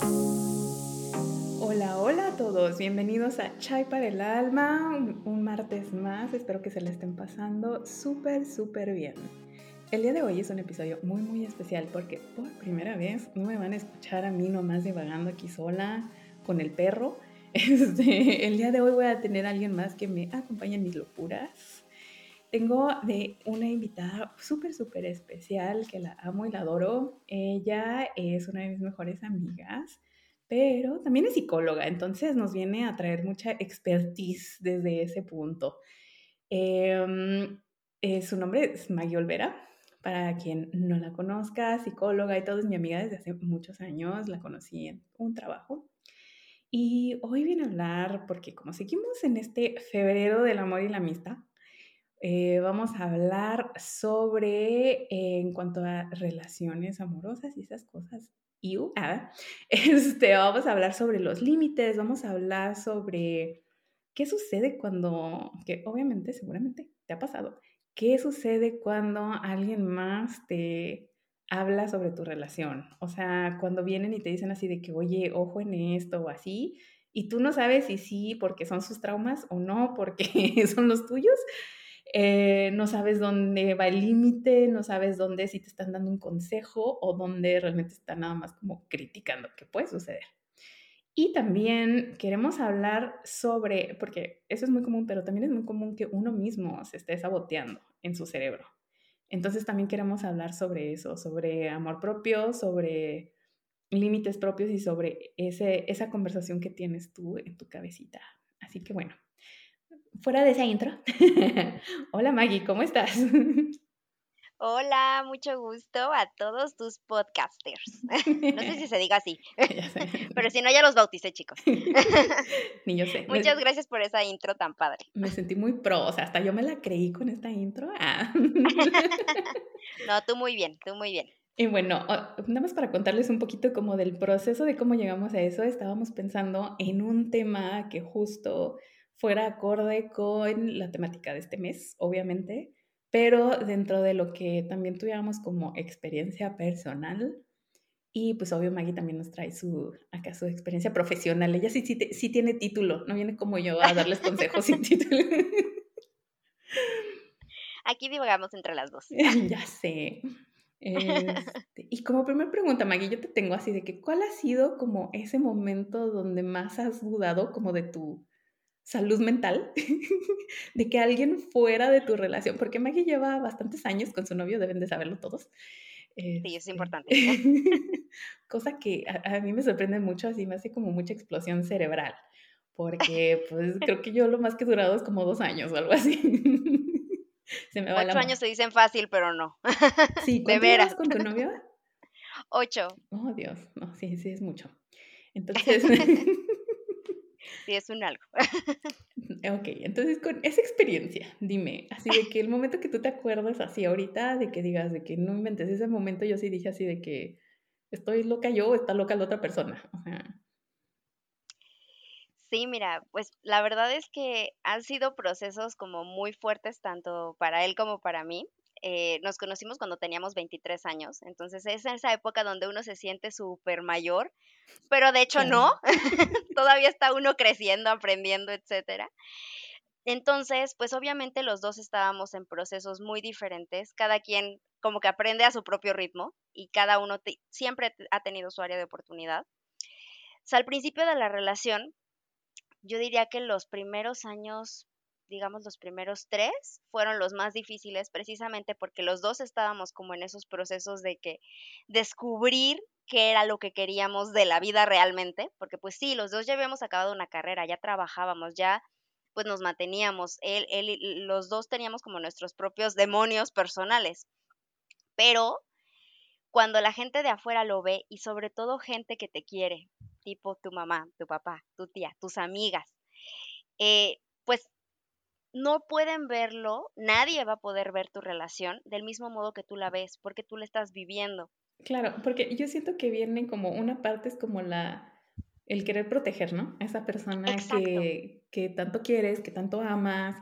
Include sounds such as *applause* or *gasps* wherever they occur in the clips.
Hola, hola a todos, bienvenidos a Chai para el Alma, un, martes más, espero que se le estén pasando súper, súper bien. El día de hoy es un episodio muy, muy especial porque por primera vez no me van a escuchar a mí nomás divagando aquí sola con el perro. *laughs* Este, el día de hoy voy a tener a alguien más que me acompañe en mis locuras. Tengo de una invitada súper, súper especial que la amo y la adoro. Ella es una de mis mejores amigas, pero también es psicóloga, entonces nos viene a traer mucha expertise desde ese punto. Em, eh, su nombre es Maggie Olvera. Para quien no la conozca, psicóloga y todo, es mi amiga desde hace muchos años. La conocí en un trabajo. Y hoy viene a hablar, porque como seguimos en este febrero del amor y la amistad, eh, vamos a hablar sobre, eh, en cuanto a relaciones amorosas y esas cosas. Y ah, *laughs* este, vamos a hablar sobre los límites, vamos a hablar sobre qué sucede cuando, que obviamente, seguramente te ha pasado, qué sucede cuando alguien más te habla sobre tu relación. O sea, cuando vienen y te dicen así de que, oye, ojo en esto o así, y tú no sabes si sí porque son sus traumas o no porque *laughs* son los tuyos. Eh, no sabes dónde va el límite, no sabes dónde si te están dando un consejo o dónde realmente están nada más como criticando qué puede suceder. Y también queremos hablar sobre, porque eso es muy común, pero también es muy común que uno mismo se esté saboteando en su cerebro. Entonces también queremos hablar sobre eso, sobre amor propio, sobre límites propios y sobre ese, esa conversación que tienes tú en tu cabecita. Así que bueno, fuera de esa intro. *laughs* Hola Maggie, ¿cómo estás? *laughs* Hola, mucho gusto a todos tus podcasters. *laughs* No sé si se diga así, pero si no, ya los bauticé, chicos. Ni yo sé. Muchas gracias por esa intro tan padre. Me sentí muy pro, o sea, hasta yo me la creí con esta intro. Ah. No, tú muy bien, tú muy bien. Y bueno, nada más para contarles un poquito como del proceso de cómo llegamos a eso, estábamos pensando en un tema que justo fuera acorde con la temática de este mes, obviamente, pero dentro de lo que también tuviéramos como experiencia personal. Y pues obvio Maggie también nos trae su, acá su experiencia profesional. Ella sí, sí, sí tiene título, no viene como yo a darles consejos sin título. *laughs* Aquí divagamos entre las dos. *laughs* ya sé. Este, y como primera pregunta, Maggie, yo te tengo así de que, ¿cuál ha sido como ese momento donde más has dudado como de tu salud mental, *laughs* de que alguien fuera de tu relación, porque Maggie lleva bastantes años con su novio, deben de saberlo todos. sí, es este, importante. *laughs* cosa que a, mí me sorprende mucho, así me hace como mucha explosión cerebral, porque pues creo que yo lo más que he durado es como dos años o algo así. *laughs* se me va Ocho años se dicen fácil, pero no. Sí, de veras. con tu novio? Ocho. Oh, Dios, no, sí, sí es mucho. Entonces, sí es un algo. *laughs* ok, entonces con esa experiencia, dime, así de que el momento que tú te acuerdas así ahorita, de que digas, de que no inventes ese momento, yo sí dije así de que estoy loca yo o está loca la otra persona. Sí, mira, pues la verdad es que han sido procesos como muy fuertes tanto para él como para mí. Eh, nos conocimos cuando teníamos 23 años, entonces es esa época donde uno se siente súper mayor, pero de hecho no, *laughs* todavía está uno creciendo, aprendiendo, etcétera. Entonces, pues obviamente los dos estábamos en procesos muy diferentes, cada quien como que aprende a su propio ritmo y cada uno siempre ha tenido su área de oportunidad. O sea, al principio de la relación, yo diría que los primeros años digamos, los primeros tres fueron los más difíciles precisamente porque los dos estábamos como en esos procesos de que descubrir qué era lo que queríamos de la vida realmente, porque pues sí, los dos ya habíamos acabado una carrera, ya trabajábamos, ya pues nos manteníamos, él, él, los dos teníamos como nuestros propios demonios personales, pero cuando la gente de afuera lo ve y sobre todo gente que te quiere, tipo tu mamá, tu papá, tu tía, tus amigas, eh, pues no pueden verlo, nadie va a poder ver tu relación del mismo modo que tú la ves, porque tú la estás viviendo. Claro, porque yo siento que viene como una parte es como la el querer proteger, ¿no? A esa persona que, que tanto quieres, que tanto amas,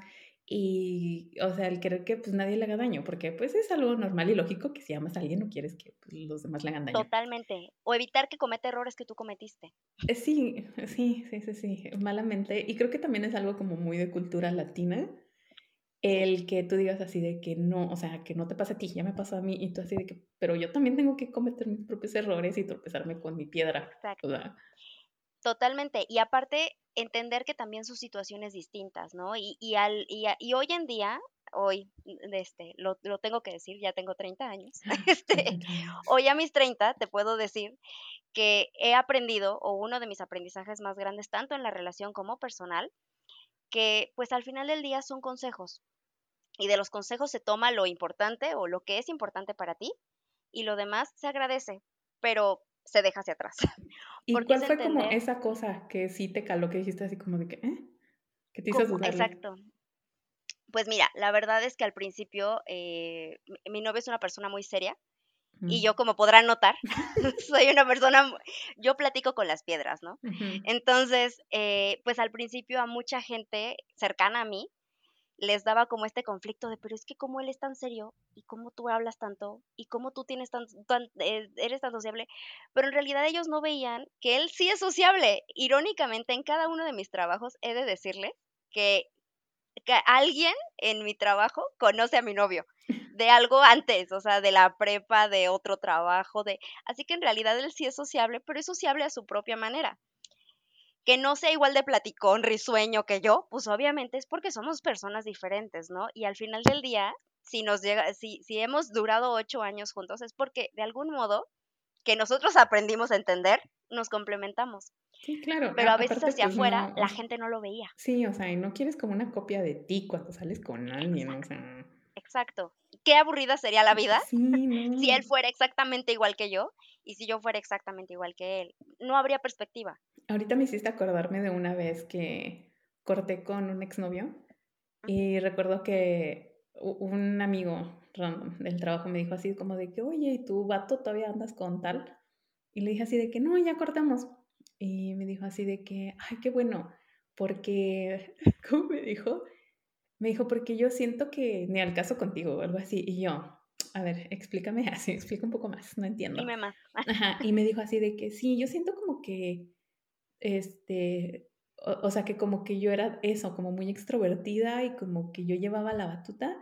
y, o sea, el querer que pues nadie le haga daño, porque pues es algo normal y lógico que si amas a alguien no quieres que pues, los demás le hagan daño. Totalmente. O evitar que cometa errores que tú cometiste. Eh, sí, sí, sí, sí, sí, malamente. Y creo que también es algo como muy de cultura latina, el que tú digas así de que no, o sea, que no te pasa a ti, ya me pasó a mí, y tú así de que, pero yo también tengo que cometer mis propios errores y tropezarme con mi piedra. Exacto. Totalmente. Y aparte, entender que también sus situaciones distintas, ¿no? Y, y, al, y, y hoy en día, hoy, este, lo, lo, tengo que decir, ya tengo 30 años, *laughs* este, hoy a mis 30 te puedo decir que he aprendido, o uno de mis aprendizajes más grandes, tanto en la relación como personal, que pues al final del día son consejos. Y de los consejos se toma lo importante o lo que es importante para ti y lo demás se agradece, pero se deja hacia atrás. *laughs* ¿Y cuál fue como esa cosa que sí te caló, que dijiste así como de que, ¿eh? Que te hizo dudar? Exacto. Pues mira, la verdad es que al principio eh, mi, novio es una persona muy seria y yo como podrán notar, *laughs* soy una persona, yo platico con las piedras, ¿no? Entonces, eh, pues al principio a mucha gente cercana a mí les daba como este conflicto de, pero es que como él es tan serio y cómo tú hablas tanto y cómo tú tienes tan, eh, eres tan sociable, pero en realidad ellos no veían que él sí es sociable. Irónicamente, en cada uno de mis trabajos he de decirle que, que alguien en mi trabajo conoce a mi novio de algo antes, o sea, de la prepa, de otro trabajo, de así que en realidad él sí es sociable, pero es sociable a su propia manera que no sea igual de platicón, risueño que yo, pues obviamente es porque somos personas diferentes, ¿no? Y al final del día, si nos llega, si, si hemos durado ocho años juntos, es porque de algún modo que nosotros aprendimos a entender, nos complementamos. Sí, claro. Pero a veces hacia pues, afuera la gente no lo veía. Sí, o sea, y no quieres como una copia de ti cuando sales con alguien, Exacto. o sea. Exacto. Qué aburrida sería la vida *laughs* si él fuera exactamente igual que yo y si yo fuera exactamente igual que él. No habría perspectiva. Ahorita me hiciste acordarme de una vez que corté con un exnovio y recuerdo que un amigo random del trabajo me dijo así como de que, oye, ¿y tu vato todavía andas con tal? Y le dije así de que, no, ya cortamos. Y me dijo así de que, ay, qué bueno, porque, *laughs* ¿cómo me dijo? Me dijo, porque yo siento que ni al caso contigo o algo así. Y yo, a ver, explícame así, explica un poco más, no entiendo. Dime más. Ajá, y me dijo así de que sí, yo siento como que este, o, sea, que como que yo era eso, como muy extrovertida y como que yo llevaba la batuta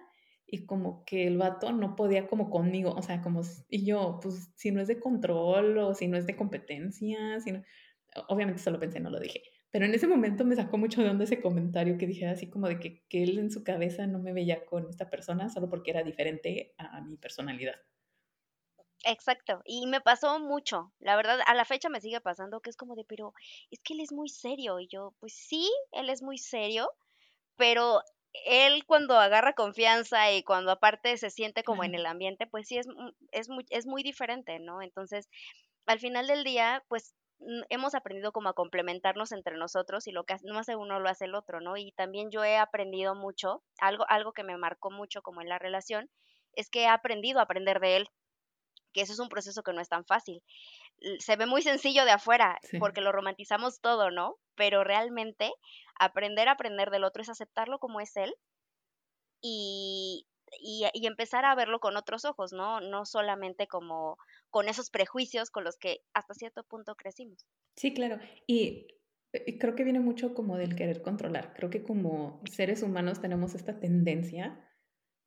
y como que el vato no podía como conmigo, o sea, como, y yo, pues si no es de control o si no es de competencia, si obviamente solo pensé, no lo dije, pero en ese momento me sacó mucho de onda ese comentario que dije así como de que, que él en su cabeza no me veía con esta persona solo porque era diferente a mi personalidad. Exacto, y me pasó mucho, la verdad, a la fecha me sigue pasando que es como de, pero es que él es muy serio, y yo, pues sí, él es muy serio, pero él cuando agarra confianza y cuando aparte se siente como en el ambiente, pues sí es, es, muy, es muy diferente, ¿no? Entonces, al final del día, pues hemos aprendido como a complementarnos entre nosotros y lo que no hace uno lo hace el otro, ¿no? Y también yo he aprendido mucho, algo, algo que me marcó mucho como en la relación, es que he aprendido a aprender de él que eso es un proceso que no es tan fácil. Se ve muy sencillo de afuera porque lo romantizamos todo, ¿no? Pero realmente aprender a aprender del otro es aceptarlo como es él y, y, y, empezar a verlo con otros ojos, ¿no? No solamente como con esos prejuicios con los que hasta cierto punto crecimos. Sí, claro. Y creo que viene mucho como del querer controlar. Creo que como seres humanos tenemos esta tendencia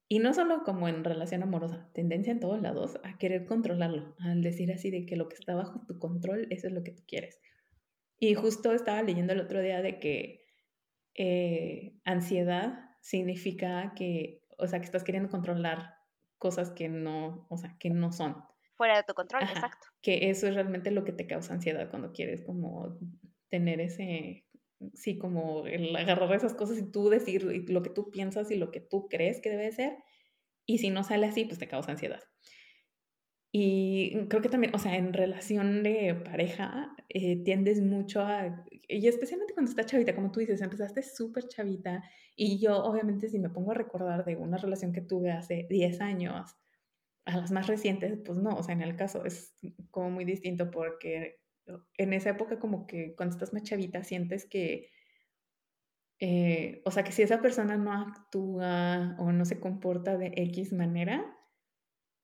y no solo como en relación amorosa, tendencia en todos lados a querer controlarlo, al decir así de que lo que está bajo tu control, eso es lo que tú quieres. Y justo estaba leyendo el otro día de que eh, ansiedad significa que, o sea, que estás queriendo controlar cosas que no, o sea, que no son. Fuera de tu control, exacto. Que eso es realmente lo que te causa ansiedad cuando quieres como tener ese sí, como el agarrar esas cosas y tú decir lo que tú piensas y lo que tú crees que debe ser. Y si no sale así, pues te causa ansiedad. Y creo que también, o sea, en relación de pareja, eh, tiendes mucho a, y especialmente cuando estás chavita, como tú dices, empezaste súper chavita, y yo obviamente si me pongo a recordar de una relación que tuve hace 10 años a las más recientes, pues no, o sea, en el caso es como muy distinto porque en esa época como que cuando estás más chavita sientes que eh, o sea, que si esa persona no actúa o no se comporta de X manera,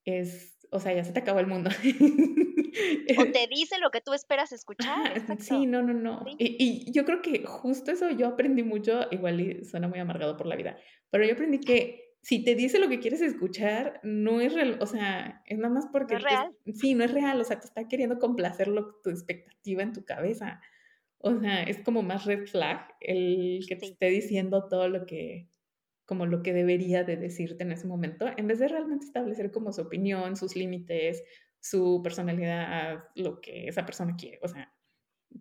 es, o sea, ya se te acabó el mundo. *laughs* o te dice lo que tú esperas escuchar. sí, no, no, no. Y, y, yo creo que justo eso yo aprendí mucho, igual y suena muy amargado por la vida, pero yo aprendí que si te dice lo que quieres escuchar, no es real, o sea, es nada más porque... No es real. sí, no es real, o sea, te está queriendo complacer lo, tu expectativa en tu cabeza. O sea, es como más red flag el que te esté diciendo todo lo que, como lo que debería de decirte en ese momento, en vez de realmente establecer como su opinión, sus límites, su personalidad, lo que esa persona quiere. O sea,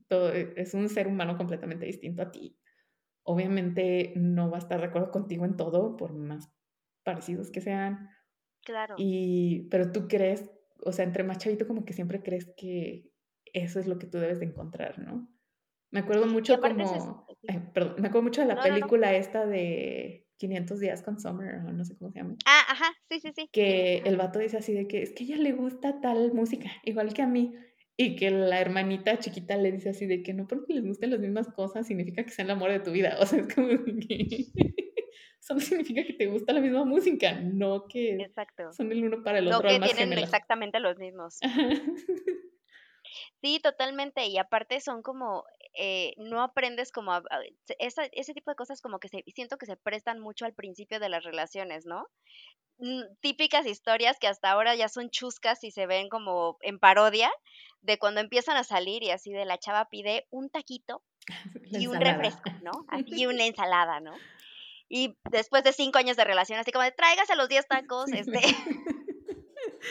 todo, e, es un ser humano completamente distinto a ti. Obviamente no va a estar de acuerdo contigo en todo, por más parecidos que sean. Claro. Y, pero tú crees, o sea, entre más chavito como que siempre crees que eso es lo que tú debes de encontrar, ¿no? Me acuerdo mucho como, perdón, me acuerdo mucho de la película esta de 500 días con Summer, o no sé cómo se llama. Ah, ajá, sí, sí, sí. Que el vato dice así de que es que a ella le gusta tal música, igual que a mí. Y que la hermanita chiquita le dice así de que no porque les gusten las mismas cosas significa que sea el amor de tu vida. O sea, es como que eso no *laughs* significa que te gusta la misma música, no que Exacto. son el uno para el otro. No que tienen exactamente los mismos. Sí, totalmente. Y aparte son como, eh, no aprendes como, a, ese tipo de cosas como que se, siento que se prestan mucho al principio de las relaciones, ¿no? Mm, típicas historias que hasta ahora ya son chuscas y se ven como en parodia de cuando empiezan a salir y así de la chava pide un taquito *laughs* y un refresco, ¿no? Y una ensalada, ¿no? Y después de cinco años de relación, así como de tráigase los diez tacos, este *laughs*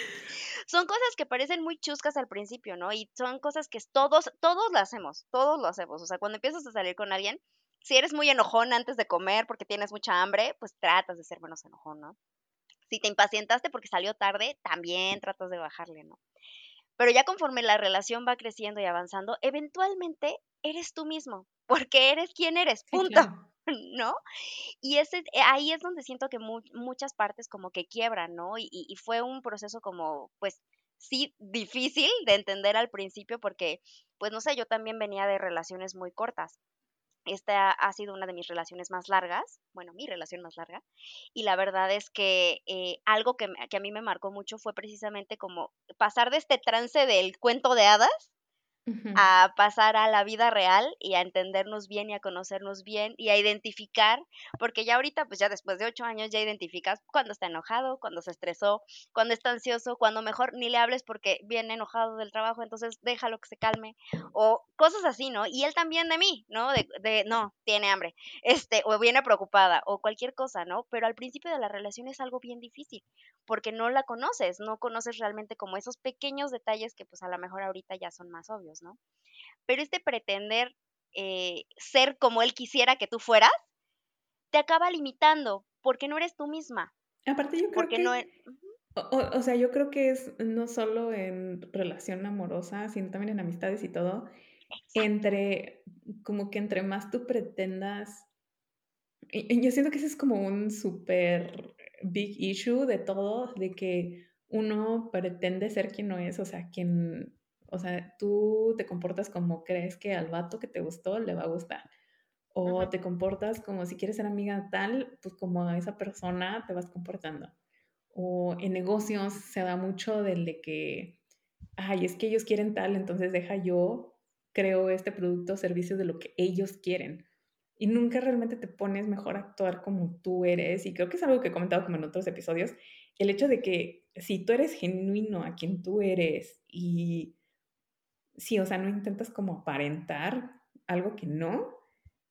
son cosas que parecen muy chuscas al principio, ¿no? Y son cosas que todos, todos lo hacemos, todos lo hacemos. O sea, cuando empiezas a salir con alguien, si eres muy enojón antes de comer porque tienes mucha hambre, pues tratas de ser menos enojón, ¿no? Si te impacientaste porque salió tarde, también tratas de bajarle, ¿no? Pero ya conforme la relación va creciendo y avanzando, eventualmente eres tú mismo, porque eres quien eres, punto. *laughs* ¿no? Y ese, eh, ahí es donde siento que muchas partes como que quiebran, ¿no? Y, y, fue un proceso como, pues, sí, difícil de entender al principio porque, pues, no sé, yo también venía de relaciones muy cortas. Esta ha sido una de mis relaciones más largas, bueno, mi relación más larga, y la verdad es que eh, algo que, que a mí me marcó mucho fue precisamente como pasar de este trance del cuento de hadas a pasar a la vida real y a entendernos bien y a conocernos bien y a identificar, porque ya ahorita, pues ya después de ocho años ya identificas cuando está enojado, cuando se estresó, cuando está ansioso, cuando mejor ni le hables porque viene enojado del trabajo, entonces déjalo que se calme, o cosas así, ¿no? Y él también de mí, ¿no? De, de no, tiene hambre, *laughs* este, o viene preocupada, o cualquier cosa, ¿no? Pero al principio de la relación es algo bien difícil, porque no la conoces, no conoces realmente como esos pequeños detalles que pues a lo mejor ahorita ya son más obvios. ¿No? Pero este pretender eh, ser como él quisiera que tú fueras, te acaba limitando, porque no eres tú misma. Aparte yo creo que... No o, sea, yo creo que es no solo en relación amorosa, sino también en amistades y todo, entre, como que entre más tú pretendas, y, yo siento que ese es como un súper big issue de todo, de que uno pretende ser quien no es, o sea, quien o sea, tú te comportas como crees que al vato que te gustó le va a gustar. O te comportas como si quieres ser amiga tal, pues como a esa persona te vas comportando. O en negocios se da mucho del de que, ay, es que ellos quieren tal, entonces deja yo, creo este producto o servicio de lo que ellos quieren. Y nunca realmente te pones mejor a actuar como tú eres. Y creo que es algo que he comentado como en otros episodios, el hecho de que si tú eres genuino a quien tú eres y sí, o sea, no intentas como aparentar algo que no,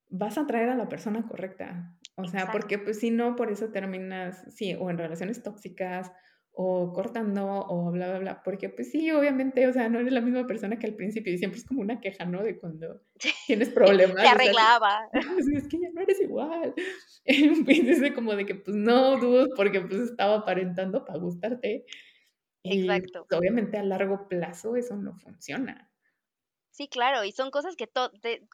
vas a atraer a la persona correcta. O sea, porque pues si no, por eso terminas, sí, o en relaciones tóxicas, o cortando, o bla, bla, bla. Porque pues sí, obviamente, o sea, no eres la misma persona que al principio y siempre es como una queja, ¿no? De cuando *laughs* tienes problemas. *laughs* Se arreglaba. *laughs* es que ya no eres igual. dice como de que pues no dudo porque pues estaba aparentando para gustarte. Exacto. Pues, obviamente a largo plazo eso no funciona. Sí, claro, y son cosas que,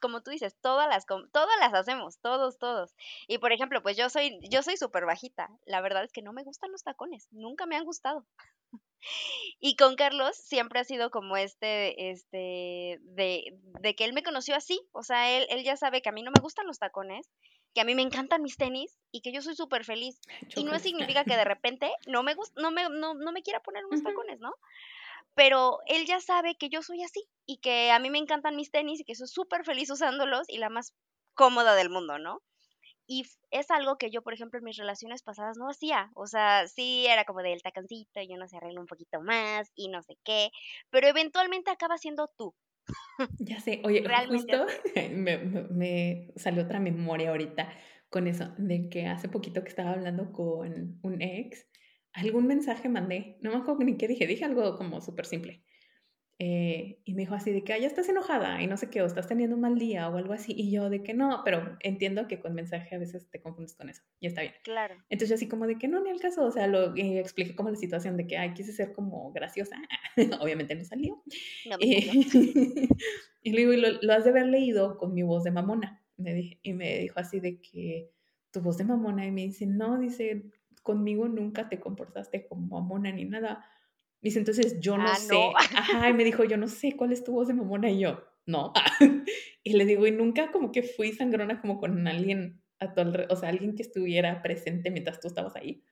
como tú dices, todas las, todas las hacemos, todos, todos. Y por ejemplo, pues yo soy, yo soy súper bajita. La verdad es que no me gustan los tacones, nunca me han gustado. *laughs* Y con Carlos siempre ha sido como este, este, de, de que él me conoció así. O sea, él, él ya sabe que a mí no me gustan los tacones, que a mí me encantan mis tenis y que yo soy súper feliz. Y no significa que de repente no me, no me, no, no me quiera poner unos tacones, ¿no? Pero él ya sabe que yo soy así y que a mí me encantan mis tenis y que soy súper feliz *laughs* usándolos y la más cómoda del mundo, ¿no? Y es algo que yo, por ejemplo, en mis relaciones pasadas no hacía. O sea, sí era como del taconcito y uno se arregla un poquito más y no sé qué, pero eventualmente acaba siendo tú. *laughs* Ya sé, oye, justo *laughs* me, me, salió otra memoria ahorita con eso, de que hace poquito que estaba hablando con un ex, algún mensaje mandé, no me acuerdo ni qué dije, dije algo como súper simple. Eh, y me dijo así de que, ya estás enojada y no sé qué, o estás teniendo un mal día o algo así. Y yo de que no, pero entiendo que con mensaje a veces te confundes con eso. Y está bien. Claro. Entonces yo así como de que no, ni al caso. O sea, lo eh, expliqué como la situación de que, ay, quise ser como graciosa. *laughs* Obviamente no salió. No, y *laughs* le digo, y lo, has de haber leído con mi voz de mamona. Me dije, y me dijo así de que, tu voz de mamona. Y me dice, no, dice, conmigo nunca te comportaste como mamona ni nada Dice, entonces yo no ah, sé. Ajá, y me dijo, yo no sé cuál es tu voz de mamona. Y yo, no. *laughs* y le digo, y nunca como que fui sangrona como con alguien a tu o sea, alguien que estuviera presente mientras tú estabas ahí.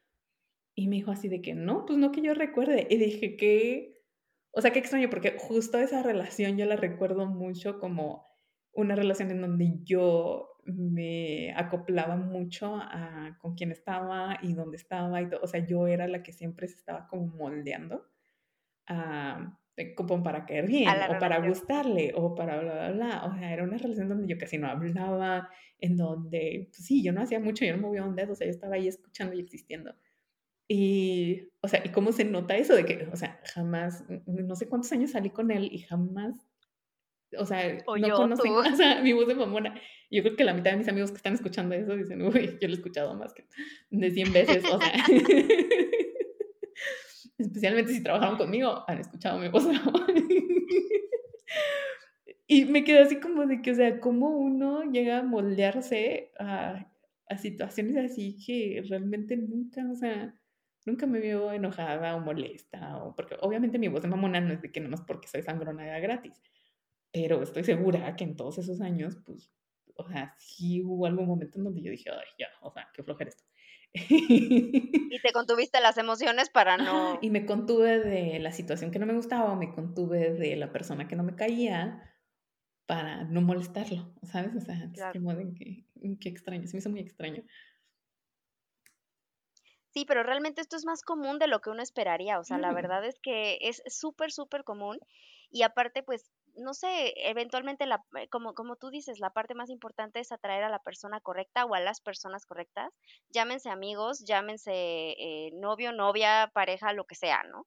Y me dijo así de que no, pues no que yo recuerde. Y dije que, o sea, qué extraño, porque justo esa relación yo la recuerdo mucho como una relación en donde yo me acoplaba mucho a con quién estaba y dónde estaba y todo. O sea, yo era la que siempre se estaba como moldeando a, como para caer bien, o para gustarle, o para bla, bla, bla. O sea, era una relación donde yo casi no hablaba, en donde, pues sí, yo no hacía mucho, yo no movía un dedo, o sea, yo estaba ahí escuchando y existiendo. Y, o sea, ¿y cómo se nota eso de que, o sea, jamás, no sé cuántos años salí con él y jamás, o sea, no conocen, *laughs* o sea, mi voz de mamona. Yo creo que la mitad de mis amigos que están escuchando eso dicen, uy, yo lo he escuchado más que de 100 veces, o sea. *laughs* especialmente si trabajaron conmigo, han escuchado mi voz. *laughs* y me quedé así como de que, o sea, cómo uno llega a moldearse a, a situaciones así que realmente nunca, o sea, nunca me veo enojada o molesta, o porque obviamente mi voz de mamona no es de que no más porque soy sangrona de gratis, pero estoy segura que en todos esos años, pues, o sea, sí hubo algún momento en donde yo dije, ay, ya, o sea, qué flojera esto. *laughs* y te contuviste las emociones para no... y me contuve de la situación que no me gustaba, me contuve de la persona que no me caía para no molestarlo, ¿sabes? O sea, qué, qué, extraño, se me hizo muy extraño. Sí, pero realmente esto es más común de lo que uno esperaría, o sea, la verdad es que es súper, súper común y aparte, pues no sé, eventualmente, la, eh, como, como tú dices, la parte más importante es atraer a la persona correcta o a las personas correctas, llámense amigos, llámense eh, novio, novia, pareja, lo que sea, ¿no?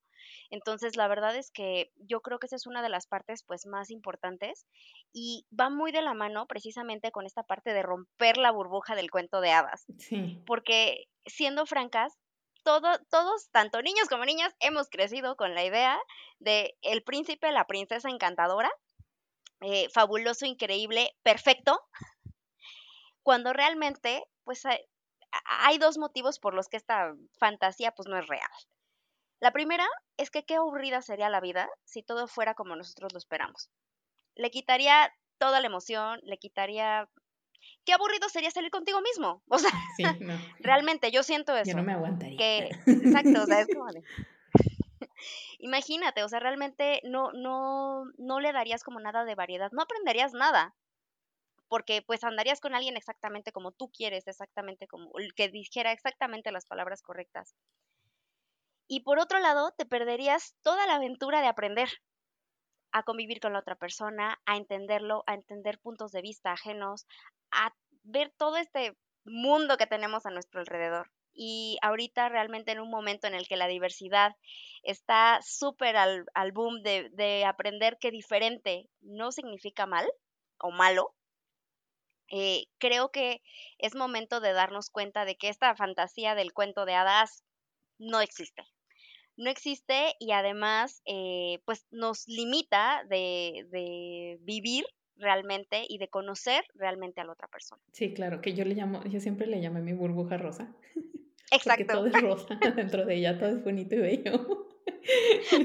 Entonces, la verdad es que yo creo que esa es una de las partes pues más importantes y va muy de la mano precisamente con esta parte de romper la burbuja del cuento de hadas. Sí. Porque siendo francas, todos, tanto niños como niñas, hemos crecido con la idea de el príncipe, la princesa encantadora, eh, fabuloso, increíble, perfecto, cuando realmente, pues hay, dos motivos por los que esta fantasía pues no es real. La primera es que qué aburrida sería la vida si todo fuera como nosotros lo esperamos. Le quitaría toda la emoción, le quitaría qué aburrido sería salir contigo mismo. O sea, *laughs* realmente yo siento eso. Yo no me aguantaría. exacto, o sea, es *laughs* como *laughs* Imagínate, o sea, realmente no, no, no le darías como nada de variedad, no aprenderías nada, porque pues andarías con alguien exactamente como tú quieres, exactamente como el que dijera exactamente las palabras correctas. Y por otro lado, te perderías toda la aventura de aprender a convivir con la otra persona, a entenderlo, a entender puntos de vista ajenos, a ver todo este mundo que tenemos a nuestro alrededor. Y ahorita realmente en un momento en el que la diversidad está súper al, boom de, aprender que diferente no significa mal o malo, eh, creo que es momento de darnos cuenta de que esta fantasía del cuento de hadas no existe. No existe y además eh, pues nos limita de, de vivir realmente y de conocer realmente a la otra persona. Sí, claro, que yo le llamo, yo siempre le llamo mi burbuja rosa. *laughs* Exacto. Porque todo es rosa *laughs* dentro de ella, todo es bonito y bello.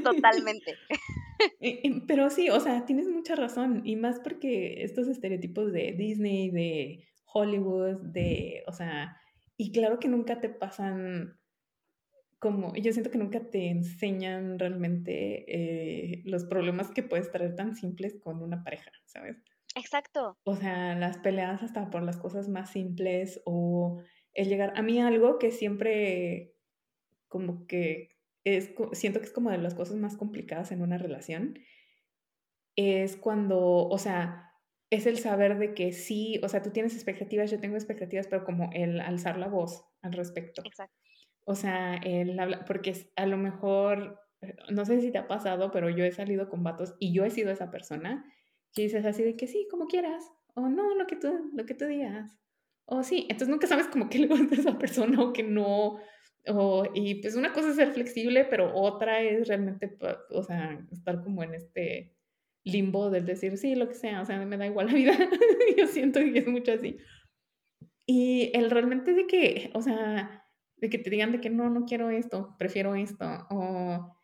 Totalmente. *laughs* Pero sí, o sea, tienes mucha razón, y más porque estos estereotipos de Disney, de Hollywood, de, o sea, y claro que nunca te pasan como, yo siento que nunca te enseñan realmente eh, los problemas que puedes traer tan simples con una pareja, ¿sabes? Exacto. O sea, las peleas hasta por las cosas más simples o el llegar, a mí algo que siempre como que es, siento que es como de las cosas más complicadas en una relación, es cuando, o sea, es el saber de que sí, o sea, tú tienes expectativas, yo tengo expectativas, pero como el alzar la voz al respecto. Exacto. O sea, el hablar, porque a lo mejor, eh, no sé si te ha pasado, pero yo he salido con vatos y yo he sido esa persona que dices así de que sí, como quieras, o no, lo que tú, lo que tú digas, o sí, entonces nunca sabes como que le gusta a esa persona o que no, o, y pues una cosa es ser flexible, pero otra es realmente, o sea, estar como en este limbo del decir, sí, lo que sea, o sea, me da igual la vida, *laughs* yo siento que es mucho así. Y el realmente de que, o sea, de que te digan de que no, no quiero esto, prefiero esto, o...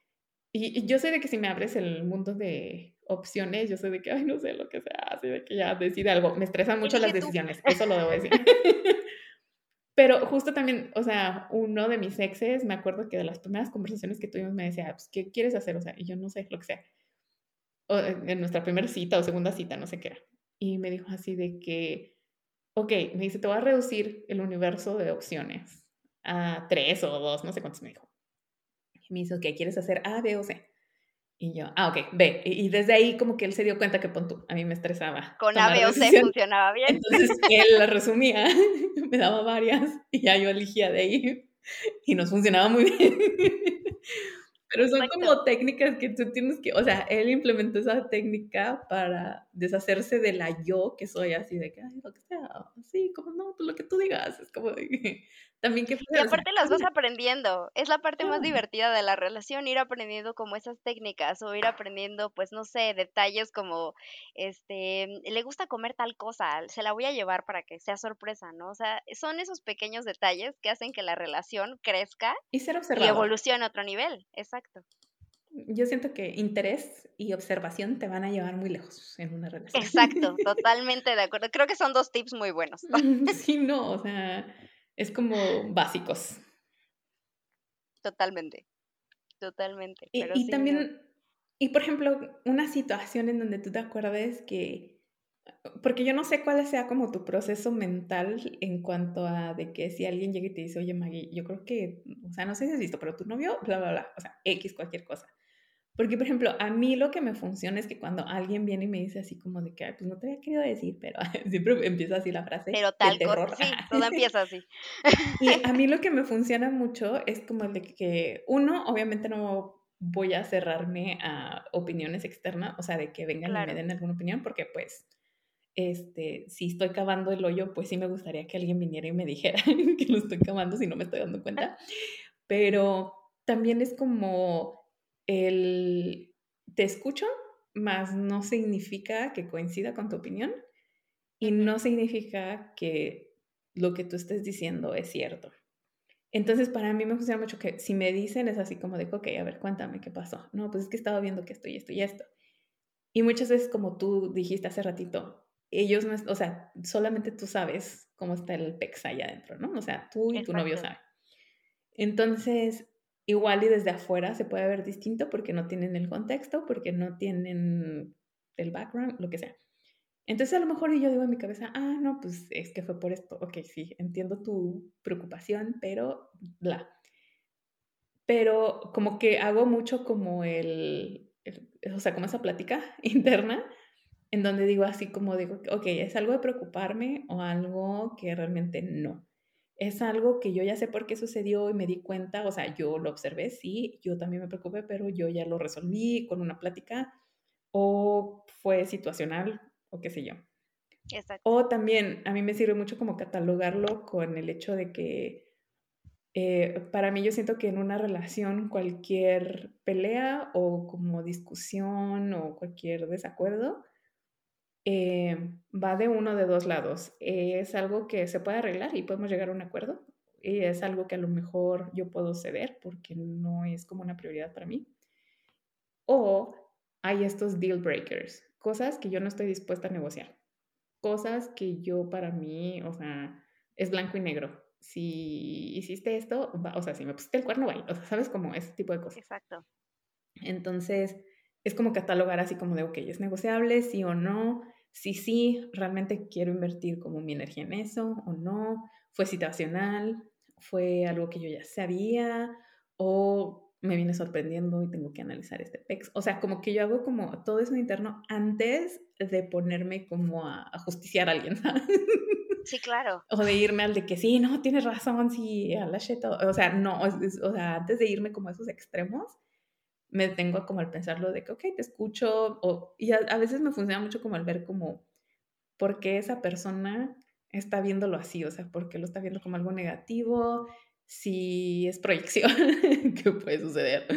Y, yo sé de que si me abres el mundo de opciones, yo sé de que, ay, no sé lo que sea, así de que ya decide algo. Me estresan mucho las decisiones, eso lo debo decir. *laughs* Pero justo también, o sea, uno de mis exes, me acuerdo que de las primeras conversaciones que tuvimos me decía, pues, ¿qué quieres hacer? O sea, y yo no sé, lo que sea en nuestra primera cita o segunda cita, no sé qué era. Y me dijo así de que, ok, me dice, te voy a reducir el universo de opciones a tres o dos, no sé cuántos me dijo. Y me dijo, ¿qué quieres hacer? A, B o C. Y yo, ah, ok, B. Y desde ahí como que él se dio cuenta que pon a mí me estresaba. Con A, B o C funcionaba bien. Entonces *laughs* él la resumía, *laughs* me daba varias y ya yo elegía de ahí y nos funcionaba muy bien. Pero son como técnicas que tú tienes que, o sea, él implementó esa técnica para deshacerse de la yo que soy así de que, ay, lo que sea, sí, como no, pues lo que tú digas, es como también que... Y *laughs* aparte las vas aprendiendo, es la parte más divertida de la relación, ir aprendiendo como esas técnicas o ir aprendiendo, pues no sé, detalles como, este, le gusta comer tal cosa, se la voy a llevar para que sea sorpresa, ¿no? O sea, son esos pequeños detalles que hacen que la relación crezca y, ser y evolucione a otro nivel, exacto. Yo siento que interés y observación te van a llevar muy lejos en una relación. Exacto, *laughs* totalmente de acuerdo. Creo que son dos tips muy buenos. *laughs* Sí, no, o sea, es como básicos. Totalmente, totalmente. y, también, y por ejemplo, una situación en donde tú te acuerdes que, porque yo no sé cuál sea como tu proceso mental en cuanto a de que si alguien llega y te dice, oye Maggie, yo creo que, o sea, no sé si has visto, pero tu novio, bla, bla, bla, o sea, X, cualquier cosa. Porque, por ejemplo, a mí lo que me funciona es que cuando alguien viene y me dice así como de que, Ay, pues no te había querido decir, pero *laughs* siempre empieza así la frase. Pero tal cosa, sí, *laughs* todo empieza así. y *laughs* a mí lo que me funciona mucho es como el de que, uno, obviamente no voy a cerrarme a opiniones externas, o sea, de que vengan y me den alguna opinión, porque pues, este, si estoy cavando el hoyo, pues sí me gustaría que alguien viniera y me dijera que lo estoy cavando si no me estoy dando cuenta. Pero también es como el te escucho, más no significa que coincida con tu opinión y no significa que lo que tú estés diciendo es cierto. Entonces, para mí me funciona mucho que si me dicen es así como de, ok, a ver, cuéntame qué pasó. No, pues es que estaba viendo que esto y esto y esto. Y muchas veces, como tú dijiste hace ratito, ellos no, o sea, solamente tú sabes cómo está el pex allá adentro, ¿no? O sea, tú y tu novio saben. Entonces, igual y desde afuera se puede ver distinto porque no tienen el contexto, porque no tienen el background, lo que sea. Entonces a lo mejor yo digo en mi cabeza, ah, no, pues es que fue por esto. Ok, sí, entiendo tu preocupación, pero bla. Pero como que hago mucho como el, o sea, como esa plática *laughs* interna, en donde digo así como digo, ok, es algo de preocuparme o algo que realmente no es algo que yo ya sé por qué sucedió y me di cuenta, o sea, yo lo observé, sí, yo también me preocupé, pero yo ya lo resolví con una plática o fue situacional o qué sé yo. Exacto. O también a mí me sirve mucho como catalogarlo con el hecho de que eh, para mí yo siento que en una relación cualquier pelea o como discusión o cualquier desacuerdo eh, va de uno de dos lados. es algo que se puede arreglar y podemos llegar a un acuerdo. Y es algo que a lo mejor yo puedo ceder porque no es como una prioridad para mí. O hay estos deal breakers, cosas que yo no estoy dispuesta a negociar. cosas que yo para mí, o sea, es blanco y negro. Si hiciste esto, o sea, si me pusiste el cuerno, vale. O sea, ¿sabes? Como ese tipo de cosas. Exacto. Entonces, es como catalogar así como de, ok, ¿es negociable? Sí o no. Si sí, realmente quiero invertir como mi energía en eso o no. Fue situacional, fue algo que yo ya sabía o me viene sorprendiendo y tengo que analizar este PEX. O sea, como que yo hago como todo eso interno antes de ponerme como a, justiciar a alguien, *laughs* Sí, claro. O de irme al de que sí, no, tienes razón, sí, a la shit. O sea, no, o sea, antes de irme como a esos extremos, me detengo como al pensarlo de que, ok, te escucho, o, y a, veces me funciona mucho como al ver como, ¿por qué esa persona está viéndolo así? O sea, ¿por qué lo está viendo como algo negativo? Si es proyección, *laughs* ¿qué puede suceder?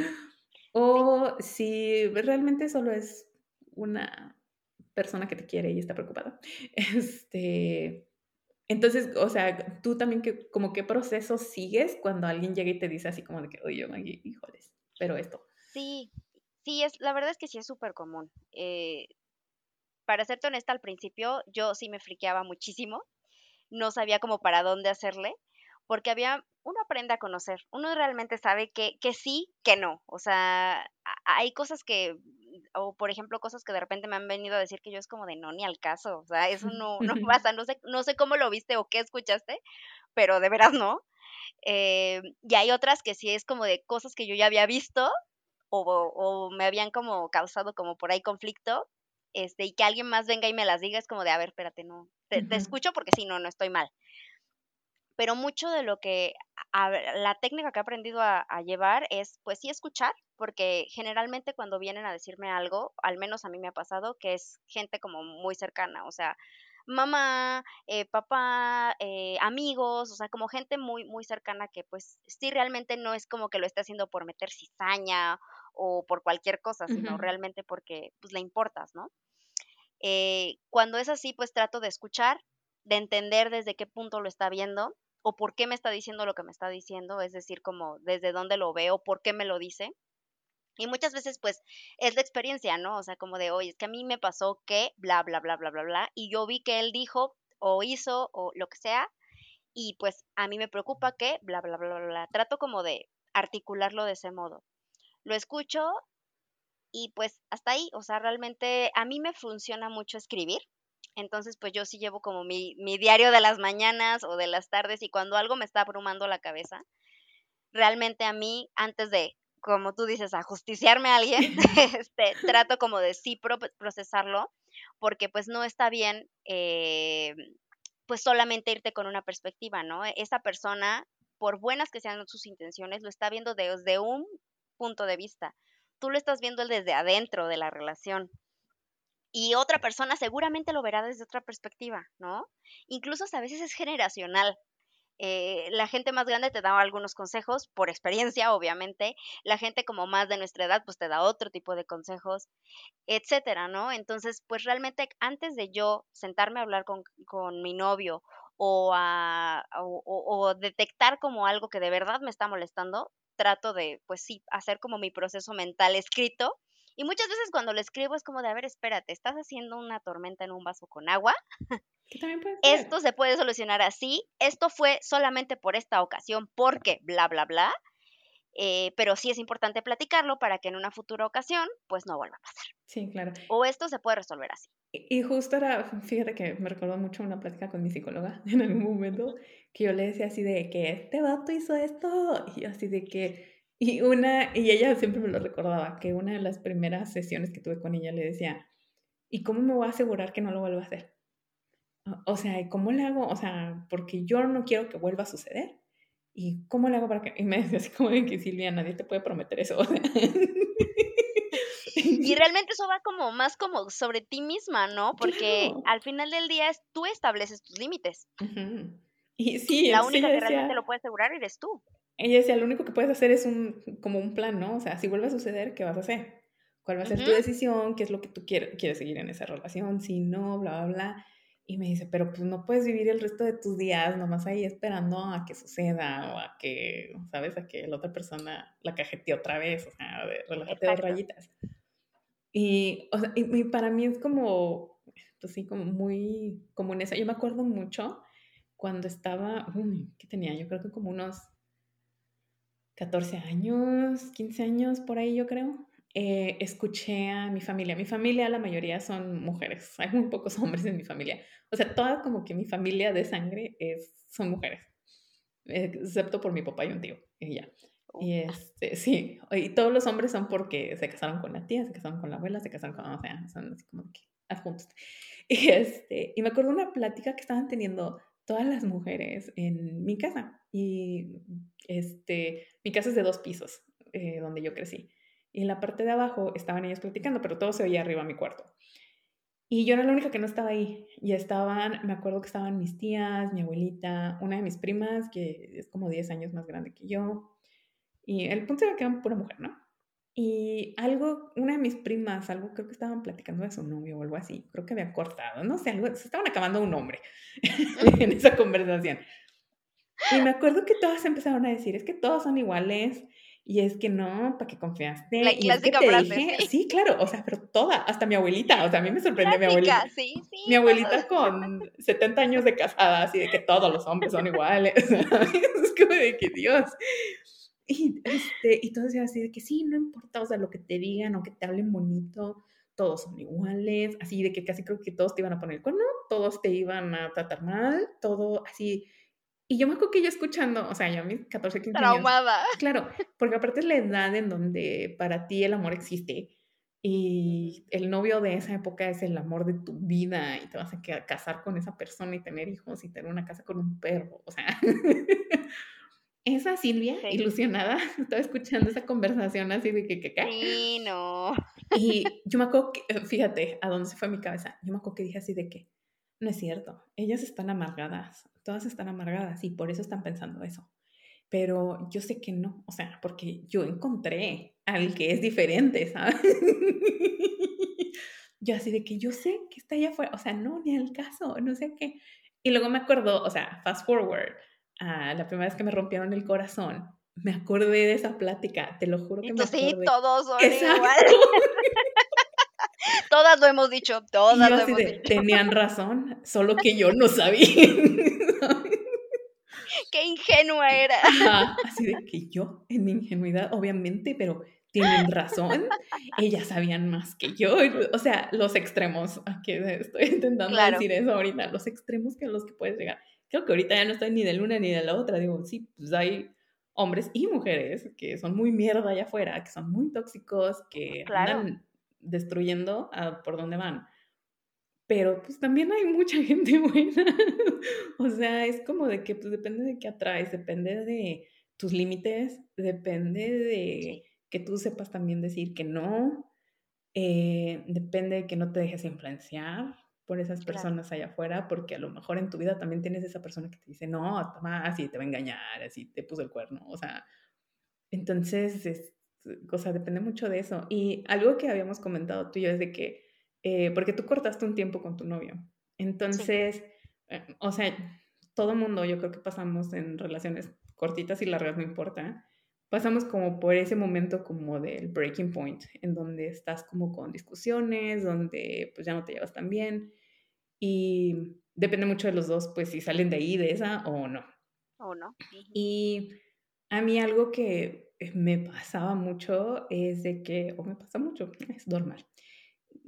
O si realmente solo es una persona que te quiere y está preocupada. *laughs* Este, entonces, o sea, tú también, que, como qué proceso sigues cuando alguien llega y te dice así como de que, oye, híjoles, pero esto. Sí, sí, es, la verdad es que sí es súper común. Eh, para serte honesta, al principio yo sí me friqueaba muchísimo, no sabía como para dónde hacerle, porque había, uno aprende a conocer, uno realmente sabe que, que sí, que no, o sea, hay cosas que, o por ejemplo, cosas que de repente me han venido a decir que yo es como de no, ni al caso, o sea, eso no, no *laughs* pasa, no sé, no sé cómo lo viste o qué escuchaste, pero de veras no. Eh, y hay otras que sí es como de cosas que yo ya había visto o, me habían como causado como por ahí conflicto, este, y que alguien más venga y me las diga, es como de, a ver, espérate, no, te, escucho porque si no, no estoy mal. Pero mucho de lo que, la técnica que he aprendido a, a, llevar es, pues sí, escuchar, porque generalmente cuando vienen a decirme algo, al menos a mí me ha pasado, que es gente como muy cercana, o sea, mamá, eh, papá, eh, amigos, o sea, como gente muy, muy cercana que pues sí realmente no es como que lo esté haciendo por meter cizaña o por cualquier cosa, sino realmente porque pues le importas, ¿no? Eh, cuando es así, pues trato de escuchar, de entender desde qué punto lo está viendo o por qué me está diciendo lo que me está diciendo, es decir, como desde dónde lo veo, por qué me lo dice. Y muchas veces, pues, es la experiencia, ¿no? O sea, como de, oye, es que a mí me pasó que, bla, bla, bla, bla, bla, bla, y yo vi que él dijo o hizo o lo que sea, y pues a mí me preocupa que, bla, bla, bla, bla, bla. Trato como de articularlo de ese modo. Lo escucho y pues hasta ahí, o sea, realmente a mí me funciona mucho escribir. Entonces, pues yo sí llevo como mi, mi diario de las mañanas o de las tardes y cuando algo me está abrumando la cabeza, realmente a mí, antes de como tú dices, a justiciarme a alguien, *laughs* *laughs* este, trato como de sí procesarlo, porque pues no está bien, eh, pues solamente irte con una perspectiva, ¿no? Esa persona, por buenas que sean sus intenciones, lo está viendo desde un punto de vista. Tú lo estás viendo desde adentro de la relación. Y otra persona seguramente lo verá desde otra perspectiva, ¿no? Incluso a veces es generacional. Eh, la gente más grande te da algunos consejos, por experiencia, obviamente. La gente como más de nuestra edad, pues te da otro tipo de consejos, etcétera, ¿no? Entonces, pues realmente antes de yo sentarme a hablar con, mi novio o, a, o, detectar como algo que de verdad me está molestando, trato de, pues sí, hacer como mi proceso mental escrito. Y muchas veces cuando lo escribo es como de, a ver, espérate, ¿estás haciendo una tormenta en un vaso con agua? Esto se puede solucionar así. Esto fue solamente por esta ocasión porque bla, bla, bla. Eh, pero sí es importante platicarlo para que en una futura ocasión pues no vuelva a pasar. Sí, claro. O esto se puede resolver así. Y justo era, *laughs* fíjate que me recordó mucho una plática con mi psicóloga *laughs* en algún momento, que yo le decía así de que este vato hizo esto, y así de que, y una, y ella siempre me lo recordaba, que una de las primeras sesiones que tuve con ella le decía, ¿y cómo me voy a asegurar que no lo vuelva a hacer? O sea, ¿cómo le hago? O sea, porque yo no quiero que vuelva a suceder. ¿Y cómo le hago para que.? Y me decía así como de que Silvia, nadie te puede prometer eso. *laughs* y realmente eso va como más como sobre ti misma, ¿no? Porque al final del día es, tú estableces tus límites. Y sí, la única que realmente lo puede asegurar eres tú. Ella decía, lo único que puedes hacer es un, como un plan, ¿no? O sea, si vuelve a suceder, ¿qué vas a hacer? ¿Cuál va a ser tu decisión? ¿Qué es lo que tú quieres, quieres seguir en esa relación? Si no, bla, bla, bla. Y me dice, pero pues no puedes vivir el resto de tus días nomás ahí esperando a que suceda o a que, ¿sabes? A que la otra persona la cajete otra vez, o sea, relájate dos rayitas. Y, o sea, y, para mí es como, así como muy común eso. Yo me acuerdo mucho cuando estaba, uy, ¿qué tenía? Yo creo que como unos 14 años, 15 años por ahí yo creo. Eh, escuché a mi familia. Mi familia, la mayoría son mujeres. *laughs* Hay muy pocos hombres en mi familia. O sea, toda como que mi familia de sangre es, son mujeres. Excepto por mi papá y un tío. Y ya. Y este, sí, y todos los hombres son porque se casaron con la tía, se casaron con la abuela, se casaron con, o sea, son así como que adjuntos. *laughs* Y este, y me acuerdo una plática que estaban teniendo todas las mujeres en mi casa. Y este, mi casa es de dos pisos, eh, donde yo crecí. Y en la parte de abajo estaban ellos platicando, pero todo se oía arriba a mi cuarto. Y yo era la única que no estaba ahí. Y estaban, me acuerdo que estaban mis tías, mi abuelita, una de mis primas, que es como 10 años más grande que yo. Y el punto era que eran pura mujer, ¿no? Y algo, una de mis primas, algo creo que estaban platicando de su novio o algo así, creo que había cortado, no sé, algo, se estaban acabando un hombre *laughs* en esa conversación. Y me acuerdo que todas empezaron a decir, es que todos son iguales, y es que no, ¿para qué confiaste? La y es que clásica te dije, sí. sí, claro, o sea, pero toda, hasta mi abuelita, o sea, a mí me sorprendió mi abuelita. Clásica, sí, sí. Mi abuelita con 70 años de casada, así de que todos los hombres son iguales. *laughs* es como de que Dios. Y, este, y decían así de que sí, no importa, o sea, lo que te digan o que te hablen bonito, todos son iguales, así de que casi creo que todos te iban a poner el cuerno, todos te iban a tratar mal, todo así. Y yo me acuerdo que yo escuchando, o sea, yo a mis 14, 15 años, Traumada. Claro, porque aparte es la edad en donde para ti el amor existe y el novio de esa época es el amor de tu vida y te vas a que- casar con esa persona y tener hijos y tener una casa con un perro. O sea, *laughs* esa Silvia, Sí. ilusionada, *laughs* estaba escuchando esa conversación así de que, que, que. Sí, no. Y yo me acuerdo que, fíjate a dónde se fue mi cabeza. Yo me acuerdo que dije así de que, no es cierto, ellas están amargadas, todas están amargadas y por eso están pensando eso. Pero yo sé que no, o sea, porque yo encontré al que es diferente, ¿sabes? *laughs* Yo así de que yo sé que está allá afuera, o sea, no, ni al caso, no sé qué. Y luego me acuerdo, o sea, fast forward, a la primera vez que me rompieron el corazón, me acordé de esa plática, te lo juro que Y me tú sí, acordé. todos son Exacto. igual. *laughs* *laughs* Todas lo hemos dicho, todas lo hemos de, dicho. tenían razón, solo que yo no sabía. *laughs* Qué ingenua era. Ajá, así de que yo, en mi ingenuidad, obviamente, pero tienen razón, ellas sabían más que yo. O sea, los extremos, aquí estoy intentando Claro. decir eso ahorita, los extremos que a los que puedes llegar. Creo que ahorita ya no estoy ni de una ni de la otra, digo, sí, pues hay hombres y mujeres que son muy mierda allá afuera, que son muy tóxicos, que Claro. andan destruyendo a por donde van. Pero pues también hay mucha gente *laughs* buena. o sea, es como de que pues depende de qué atraes, depende de tus límites, depende de que tú sepas también decir que no, eh, depende de que no te dejes influenciar por esas Claro. personas allá afuera, porque a lo mejor en tu vida también tienes esa persona que te dice, no, toma, así te va a engañar, así te puso el cuerno, o sea, entonces, es, o sea, depende mucho de eso. Y algo que habíamos comentado tú y yo es de que, eh, porque tú cortaste un tiempo con tu novio, entonces, eh, o sea, todo mundo, yo creo que pasamos en relaciones cortitas y largas, no importa, pasamos como por ese momento como del breaking point, en donde estás como con discusiones, donde pues ya no te llevas tan bien y depende mucho de los dos, pues si salen de ahí, de esa o no. ¿O no? Y a mí algo que eh, me pasaba mucho es de que, o me pasa mucho, *laughs* es normal,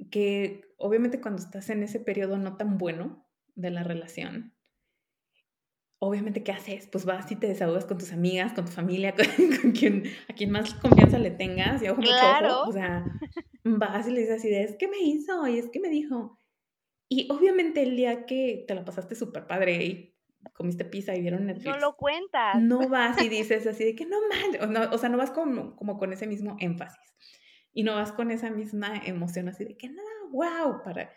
que obviamente cuando estás en ese periodo no tan bueno de la relación, obviamente, ¿qué haces? Pues vas y te desahogas con tus amigas, con tu familia, *laughs* con, con quien, a quien más confianza le tengas, y ojo, mucho Claro. ojo, o sea, vas y le dices así de, es que me hizo, y es que me dijo. Y obviamente el día que te la pasaste súper padre y comiste pizza y vieron Netflix, No lo cuentas. no *laughs* vas y dices así de que no manches, o, no, o sea, no vas como, como con ese mismo énfasis y no vas con esa misma emoción así de que no, wow, para...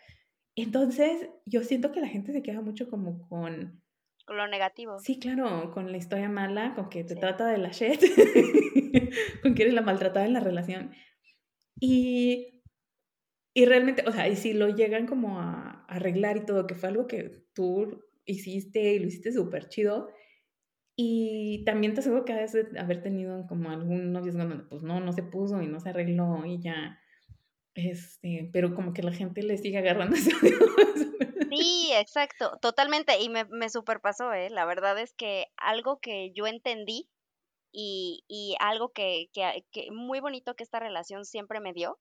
Entonces, yo siento que la gente se queda mucho como con, Con lo negativo. sí, claro, con la historia mala, con que te Sí. trata de la shit, *laughs* con que eres la maltratada en la relación. Y, y realmente, o sea, y si lo llegan como a arreglar y todo, que fue algo que tú hiciste y lo hiciste súper chido, y también te aseguro que debes de haber tenido como algún donde pues no, no se puso y no se arregló y ya Este, pero como que la gente le sigue agarrando ese *laughs* Sí, exacto, totalmente. Y me, me superpasó, ¿eh? La verdad es que algo que yo entendí y, y algo que, que muy bonito que esta relación siempre me dio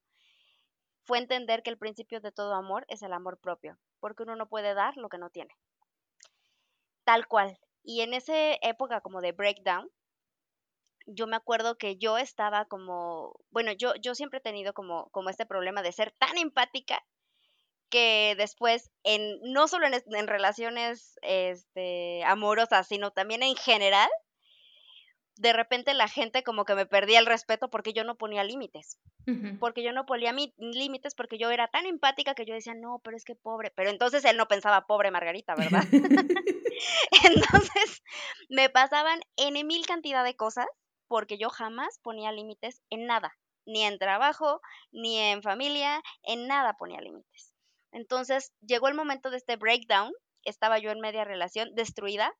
fue entender que el principio de todo amor es el amor propio, porque uno no puede dar lo que no tiene. Tal cual. Y en esa época como de breakdown, yo me acuerdo que yo estaba como, bueno, yo, yo siempre he tenido como, como este problema de ser tan empática que después, en, no solo en, en relaciones este, amorosas, sino también en general, de repente la gente como que me perdía el respeto porque yo no ponía límites. Porque yo no ponía límites porque yo era tan empática que yo decía, no, pero es que pobre. Pero entonces él no pensaba pobre Margarita, ¿verdad? *laughs* *laughs* entonces me pasaban en mil cantidad de cosas porque yo jamás ponía límites en nada. Ni en trabajo, ni en familia, en nada ponía límites. Entonces llegó el momento de este breakdown. Estaba yo en media relación destruida,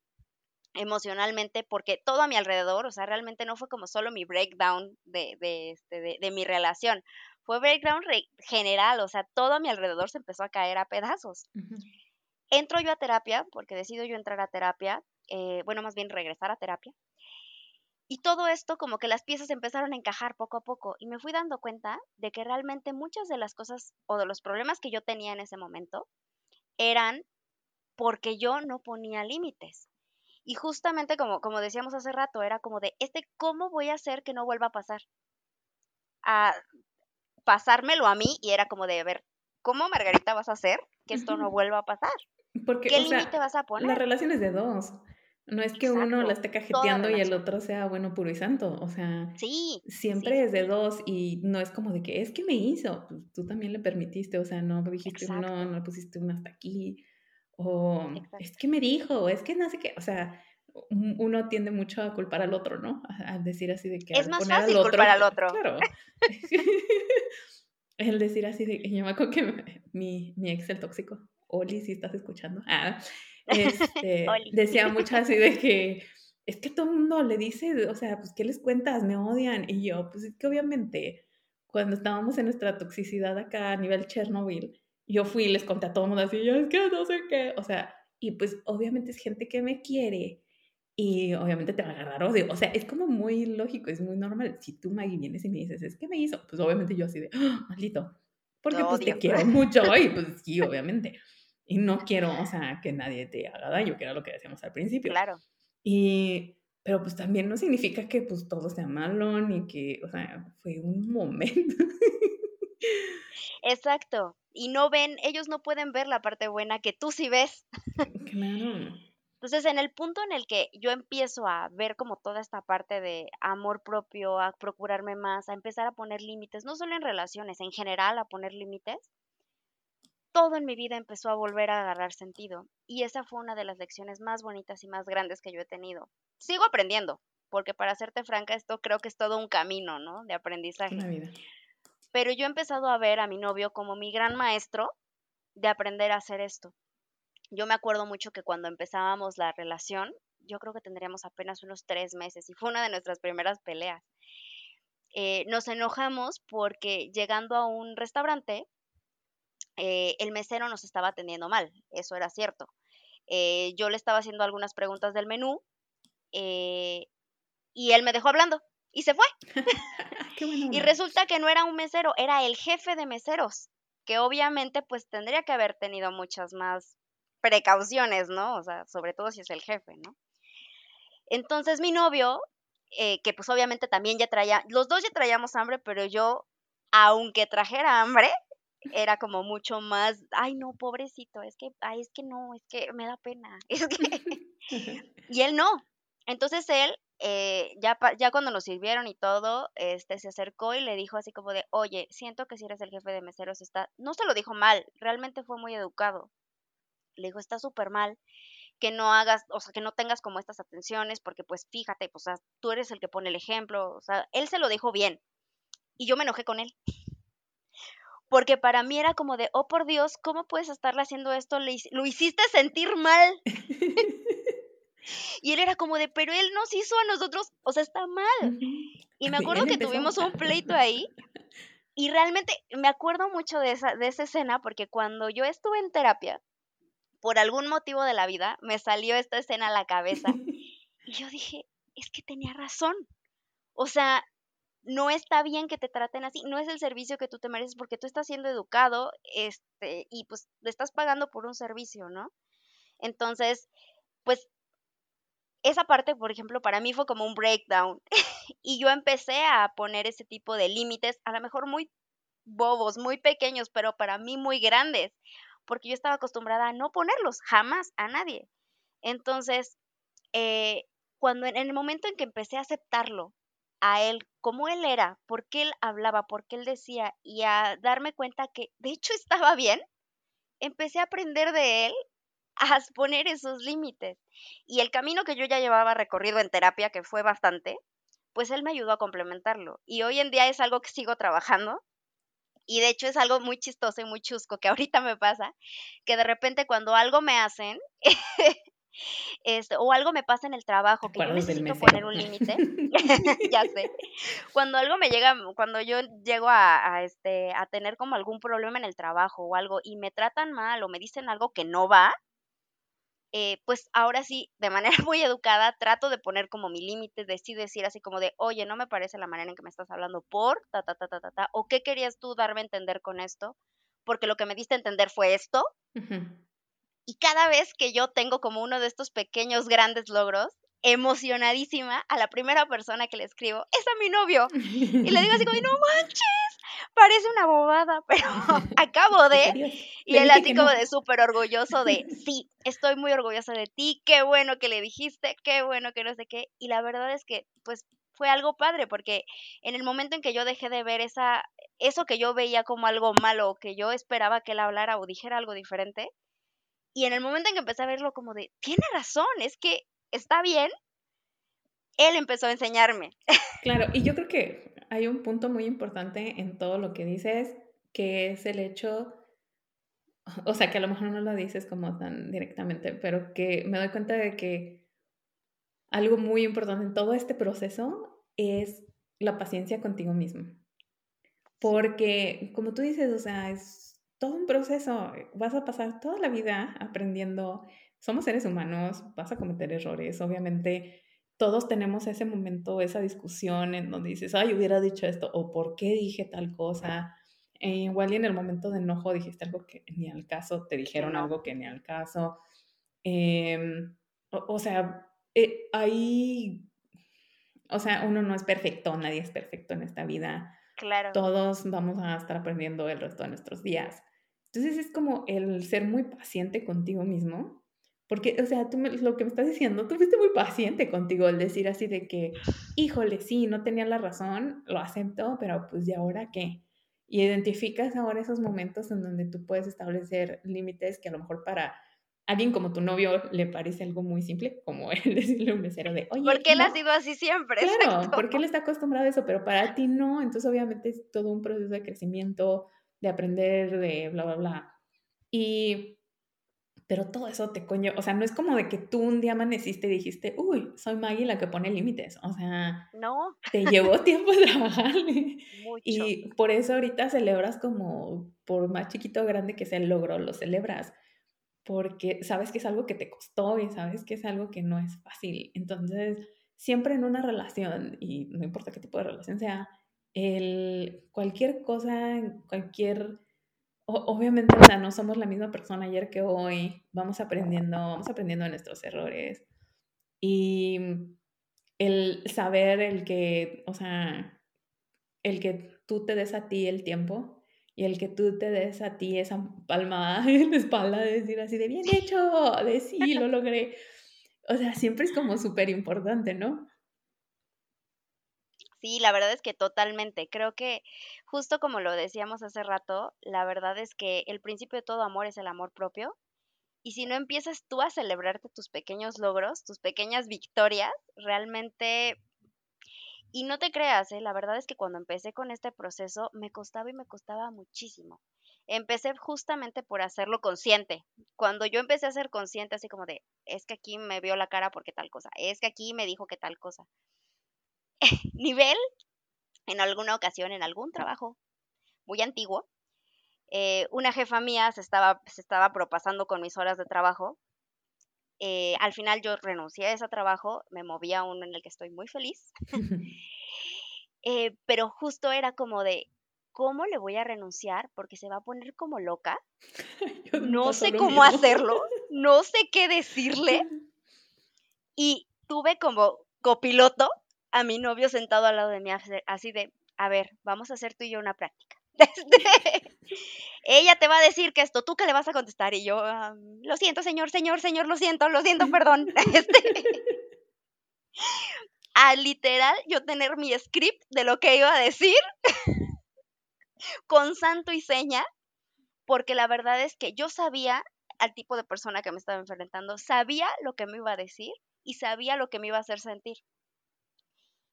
emocionalmente porque todo a mi alrededor, o sea, realmente no fue como solo mi breakdown de, de, este, de, mi relación, fue breakdown general, o sea, todo a mi alrededor se empezó a caer a pedazos. Entro yo a terapia, porque decido yo entrar a terapia, eh, bueno, más bien regresar a terapia, y todo esto como que las piezas empezaron a encajar poco a poco y me fui dando cuenta de que realmente muchas de las cosas o de los problemas que yo tenía en ese momento eran porque yo no ponía límites. Y justamente como, como decíamos hace rato, era como de, este, ¿cómo voy a hacer que no vuelva a pasar? A pasármelo a mí y era como de, a ver, ¿cómo Margarita vas a hacer que esto no vuelva a pasar? Porque, ¿Qué límite vas a poner? La relación es de dos. No es que uno la esté cajeteando y el otro sea bueno, puro y santo. O sea, sí, siempre es de dos y no es como de que es que me hizo. Pues, tú también le permitiste, o sea, no dijiste no, no le pusiste un hasta aquí o es que me dijo, es que no sé qué, o sea, uno tiende mucho a culpar al otro, ¿no? A, decir así de que... Es más fácil culpar al otro. Claro. *laughs* el decir así de, yo me acuerdo que mi, mi ex, el tóxico, Oli, si estás escuchando, ah, *laughs* este, decía mucho así de *laughs* que es que todo el mundo le dice, o sea, pues, ¿qué les cuentas? Me odian. Y yo, pues es que obviamente, cuando estábamos en nuestra toxicidad acá a nivel Chernobyl, yo fui y les conté a todo el mundo así, yo es que no sé qué, o sea, y pues obviamente es gente que me quiere y obviamente te va a agarrar odio, o sea, es como muy lógico, es muy normal. Si tú, Maggie, vienes y me dices, es que me hizo, pues obviamente yo así de, ¡Ah, maldito, porque pues te quiero *laughs* mucho y pues sí, obviamente. Y no quiero, o sea, que nadie te haga daño, que era lo que decíamos al principio. Claro. Y, pero pues también no significa que pues todo sea malo, ni que, o sea, fue un momento. *laughs* Exacto. Y no ven, ellos no pueden ver la parte buena que tú sí ves. Claro. Entonces, en el punto en el que yo empiezo a ver como toda esta parte de amor propio, a procurarme más, a empezar a poner límites, no solo en relaciones, en general a poner límites, todo en mi vida empezó a volver a agarrar sentido. Y esa fue una de las lecciones más bonitas y más grandes que yo he tenido. Sigo aprendiendo, porque para serte franca, esto creo que es todo un camino, ¿no? De aprendizaje. Una vida. Pero yo he empezado a ver a mi novio como mi gran maestro de aprender a hacer esto. Yo me acuerdo mucho que cuando empezábamos la relación, yo creo que tendríamos apenas unos tres meses y fue una de nuestras primeras peleas. Eh, nos enojamos porque llegando a un restaurante, eh, el mesero nos estaba atendiendo mal, eso era cierto. Eh, yo le estaba haciendo algunas preguntas del menú y él me dejó hablando y se fue. *laughs* y resulta que no era un mesero, era el jefe de meseros, que obviamente pues tendría que haber tenido muchas más precauciones, ¿no? O sea, sobre todo si es el jefe, ¿no? Entonces mi novio, eh, que pues obviamente también ya traía, los dos ya traíamos hambre, pero yo, aunque trajera hambre, era como mucho más, ay no, pobrecito, es que, ay, es que no, es que me da pena, *laughs* es que... *laughs* y él no. Entonces él eh, ya, ya cuando nos sirvieron y todo, este, se acercó y le dijo así como de, oye, siento que si eres el jefe de meseros está, no se lo dijo mal, realmente fue muy educado. Le dijo, está súper mal que no hagas, o sea, que no tengas como estas atenciones, porque pues fíjate, pues tú eres el que pone el ejemplo, o sea, él se lo dijo bien. Y yo me enojé con él. Porque para mí era como de, oh por Dios, ¿cómo puedes estarle haciendo esto? lo hiciste sentir mal. *laughs* Y él era como de, pero él nos hizo a nosotros, o sea, está mal. Y me acuerdo que tuvimos un pleito *laughs* ahí. y realmente me acuerdo mucho de esa, de esa escena porque cuando yo estuve en terapia, por algún motivo de la vida, me salió esta escena a la cabeza y yo dije, es que tenía razón. O sea, no está bien que te traten así, no es el servicio que tú te mereces porque tú estás siendo educado, este, y pues le estás pagando por un servicio, ¿no? Entonces, pues esa parte, por ejemplo, para mí fue como un breakdown *laughs* y yo empecé a poner ese tipo de límites, a lo mejor muy bobos, muy pequeños, pero para mí muy grandes, porque yo estaba acostumbrada a no ponerlos jamás a nadie. Entonces, eh, cuando en el momento en que empecé a aceptarlo a él, como él era, por qué él hablaba, por qué él decía, y a darme cuenta que de hecho estaba bien, empecé a aprender de él a poner esos límites. Y el camino que yo ya llevaba recorrido en terapia, que fue bastante, pues él me ayudó a complementarlo. Y hoy en día es algo que sigo trabajando. Y de hecho es algo muy chistoso y muy chusco que *laughs* ahorita me pasa, que de repente cuando algo me hacen, *laughs* Este, o algo me pasa en el trabajo que yo necesito poner un límite, *laughs* ya sé. Cuando algo me llega, cuando yo llego a, este, a tener como algún problema en el trabajo o algo y me tratan mal o me dicen algo que no va, eh, pues ahora sí, de manera *laughs* muy educada, trato de poner como mi límite, de sí decir así como de, oye, no me parece la manera en que me estás hablando por, ta, ta, ta, ta, ta, ta, o qué querías tú darme a entender con esto, porque lo que me diste a entender fue esto. Y cada vez que yo tengo como uno de estos pequeños grandes logros, emocionadísima a la primera persona que le escribo, es a mi novio. Y le digo así como, no *laughs* manches, parece una bobada, *laughs* pero *laughs* acabo de... Y él así como de súper orgulloso de, *laughs* sí, estoy muy orgullosa de ti, qué bueno que le dijiste, qué bueno que no sé qué. Y la verdad es que, pues, fue algo padre, porque en el momento en que yo dejé de ver esa, eso que yo veía como algo malo, que yo esperaba que él hablara o dijera algo diferente, y en el momento en que empecé a verlo como de, tiene razón, es que está bien, él empezó a enseñarme. Claro, y yo creo que hay un punto muy importante en todo lo que dices, que es el hecho, *laughs* o sea, que a lo mejor no lo dices como tan directamente, pero que me doy cuenta de que algo muy importante en todo este proceso es la paciencia contigo mismo. Porque, como tú dices, o sea, es todo un proceso. Vas a pasar toda la vida aprendiendo. Somos seres humanos, vas a cometer errores. Obviamente, todos tenemos ese momento, esa discusión en donde dices, ay, hubiera dicho esto, o por qué dije tal cosa. E igual y en el momento de enojo dijiste algo que ni al caso, te dijeron algo que ni al caso. Em, o, sea, eh, ahí, o sea, uno no es perfecto, nadie es perfecto en esta vida. Claro. Todos vamos a estar aprendiendo el resto de nuestros días. Entonces es como el ser muy paciente contigo mismo, porque, o sea, tú lo que me estás diciendo, tú fuiste muy paciente contigo, el decir así de que, híjole, sí, no tenía la razón, lo acepto, pero pues ¿y ahora qué? Y identificas ahora esos momentos en donde tú puedes establecer límites que a lo mejor para alguien como tu novio le parece algo muy simple, como *laughs* él decirle a un mesero de, oye. Porque él ha sido así siempre. Claro, porque él está acostumbrado a eso, pero para ti no. Entonces, obviamente, es todo un proceso de crecimiento, de aprender, de bla, bla, bla. Y, pero todo eso te coño, o sea, no es como de que tú un día amaneciste y dijiste, uy, soy Maggie la que pone límites, o sea, no. te llevó tiempo *laughs* de trabajarle. Y por eso ahorita celebras como, por más chiquito o grande que sea el logro, lo celebras, porque sabes que es algo que te costó y sabes que es algo que no es fácil. Entonces, siempre en una relación, y no importa qué tipo de relación sea, el cualquier cosa, cualquier, obviamente, o sea, no somos la misma persona ayer que hoy, vamos aprendiendo, vamos aprendiendo de nuestros errores. Y el saber el que, o sea, el que tú te des a ti el tiempo y el que tú te des a ti esa palmada *laughs* en la espalda de decir así de bien hecho, de sí, lo *laughs* logré. O sea, siempre es como súper importante, ¿no? Sí, la verdad es que totalmente. Creo que justo como lo decíamos hace rato, la verdad es que el principio de todo amor es el amor propio. Y si no empiezas tú a celebrarte tus pequeños logros, tus pequeñas victorias, realmente... Y no te creas, ¿eh? la verdad es que cuando empecé con este proceso me costaba y me costaba muchísimo. Empecé justamente por hacerlo consciente. Cuando yo empecé a ser consciente, así como de, es que aquí me vio la cara porque tal cosa, es que aquí me dijo que tal cosa *laughs* nivel en alguna ocasión, en algún trabajo, muy antiguo. Eh, una jefa mía se estaba, se estaba propasando con mis horas de trabajo. Eh, al final yo renuncié a ese trabajo, me moví a uno en el que estoy muy feliz. *laughs* *laughs* Eh, pero justo era como de, ¿cómo le voy a renunciar? Porque se va a poner como loca. no sé cómo hacerlo, no sé qué decirle. Y tuve como copiloto a mi novio sentado al lado de mí, así de, a ver, vamos a hacer tú y yo una práctica. *laughs* Este, ella te va a decir que esto, ¿tú qué le vas a contestar? Y yo, lo siento, señor, señor, señor, lo siento, lo siento, perdón. *laughs* Este, a literal yo tener mi script de lo que iba a decir *laughs* con santo y seña, porque la verdad es que yo sabía al tipo de persona que me estaba enfrentando, sabía lo que me iba a decir y sabía lo que me iba a hacer sentir.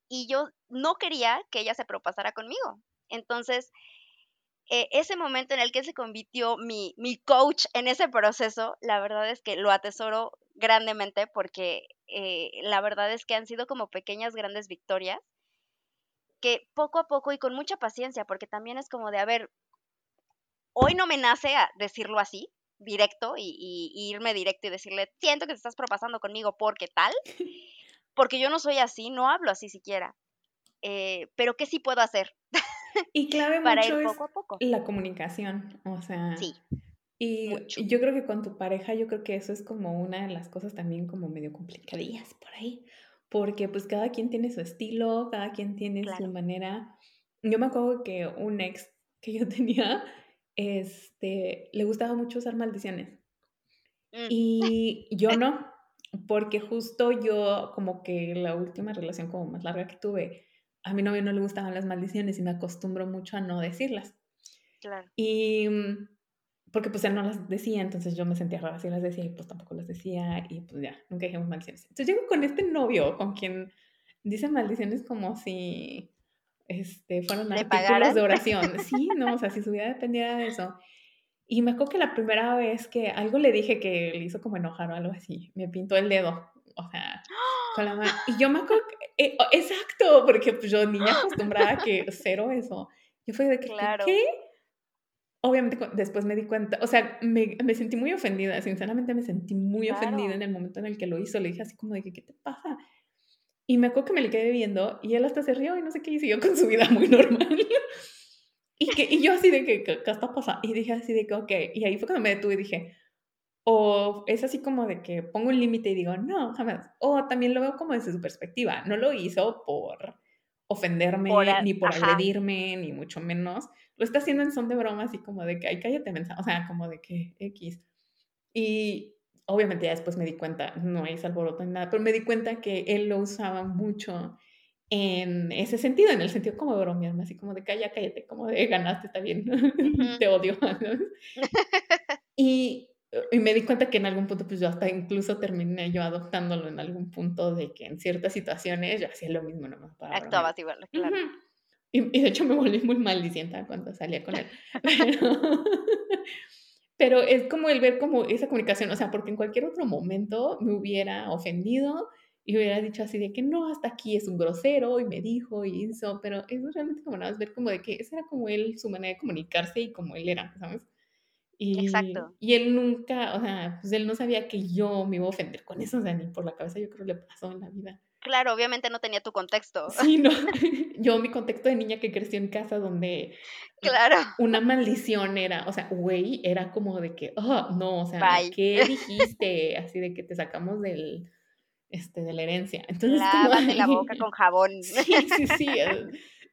Y yo no quería que ella se propasara conmigo. Entonces, eh, ese momento en el que se convirtió mi, mi, coach en ese proceso, la verdad es que lo atesoro grandemente porque eh, la verdad es que han sido como pequeñas, grandes victorias que poco a poco y con mucha paciencia, porque también es como de, a ver, hoy no me nace a decirlo así, directo, y, irme directo y decirle, siento que te estás propasando conmigo porque tal, *laughs* porque yo no soy así, no hablo así siquiera. Eh, pero ¿qué sí puedo hacer? *laughs* Y clave para mucho ir poco a poco. la comunicación, o sea. Sí. Y yo creo que con tu pareja, yo creo que eso es como una de las cosas también como medio complicadillas por ahí, porque pues cada quien tiene su estilo, cada quien tiene su manera. Yo me acuerdo que un ex que yo *laughs* tenía, este, le gustaba mucho usar maldiciones. Mm. Y yo no, porque justo yo como que la última relación como más larga que tuve, a mi novio no le gustaban las maldiciones y me acostumbro mucho a no decirlas. Claro. Y mm, porque pues él no las decía, entonces yo me sentía rara si las decía y pues tampoco las decía y pues ya, nunca dijimos maldiciones. Entonces llego con este novio con quien dice maldiciones como si este, fueron artículos de oración. Sí, no, o sea, si su vida dependiera de eso. Y me acuerdo que la primera vez que algo le dije que le hizo como enojar o algo así, me pintó el dedo, o sea, con la mano. Y yo me acuerdo, *gasps* eh, exacto, porque pues yo niña acostumbrada a que cero eso. Yo fui de que, claro. ¿qué? Obviamente después me di cuenta, o sea, me, me sentí muy ofendida, sinceramente me sentí muy ofendida en el momento en el que lo hizo. Le dije así como de que, ¿qué te pasa? Y me acuerdo que me le quedé viendo y él hasta se rió y no sé qué, y siguió con su vida muy normal. Y, que, y yo así de que, ¿qué, está pasando? Y dije así de que, ok. Y ahí fue cuando me detuve y dije, o es así como de que pongo un límite y digo, no, jamás. O también lo veo como desde su perspectiva. No lo hizo por ofenderme, ni por agredirme, ni mucho menos lo está haciendo en son de broma, así como de que, ay, cállate, mensaje, o sea, como de que X. Y obviamente ya después me di cuenta, no hay alboroto ni nada, pero me di cuenta que él lo usaba mucho en ese sentido, en el sentido como de bromearme, así como de calla, cállate, como de ganaste, está bien, *laughs* te odio. *laughs* *laughs* y, y, me di cuenta que en algún punto, pues yo hasta incluso terminé yo adoptándolo en algún punto de que en ciertas situaciones yo hacía lo mismo, nomás para. Actuabas igual, claro. Y, de hecho me volví muy maldicienta cuando salía con él. Pero, es como el ver como esa comunicación, o sea, porque en cualquier otro momento me hubiera ofendido y hubiera dicho así de que no, hasta aquí es un grosero y me dijo y hizo, pero eso realmente como nada más ver como de que esa era como él, su manera de comunicarse y como él era, ¿sabes? Y, Exacto. Y él nunca, o sea, pues él no sabía que yo me iba a ofender con eso, o sea, ni por la cabeza yo creo le pasó en la vida. Claro, obviamente no tenía tu contexto. Sí, no. *laughs* *laughs* Yo, mi contexto de niña que creció en casa donde claro. una maldición era, o sea, güey, era como de que, oh, no, o sea, ¿qué dijiste? Así de que te sacamos del, este, de la herencia. Entonces, Lávate la boca *laughs* con jabón. Sí, sí, sí.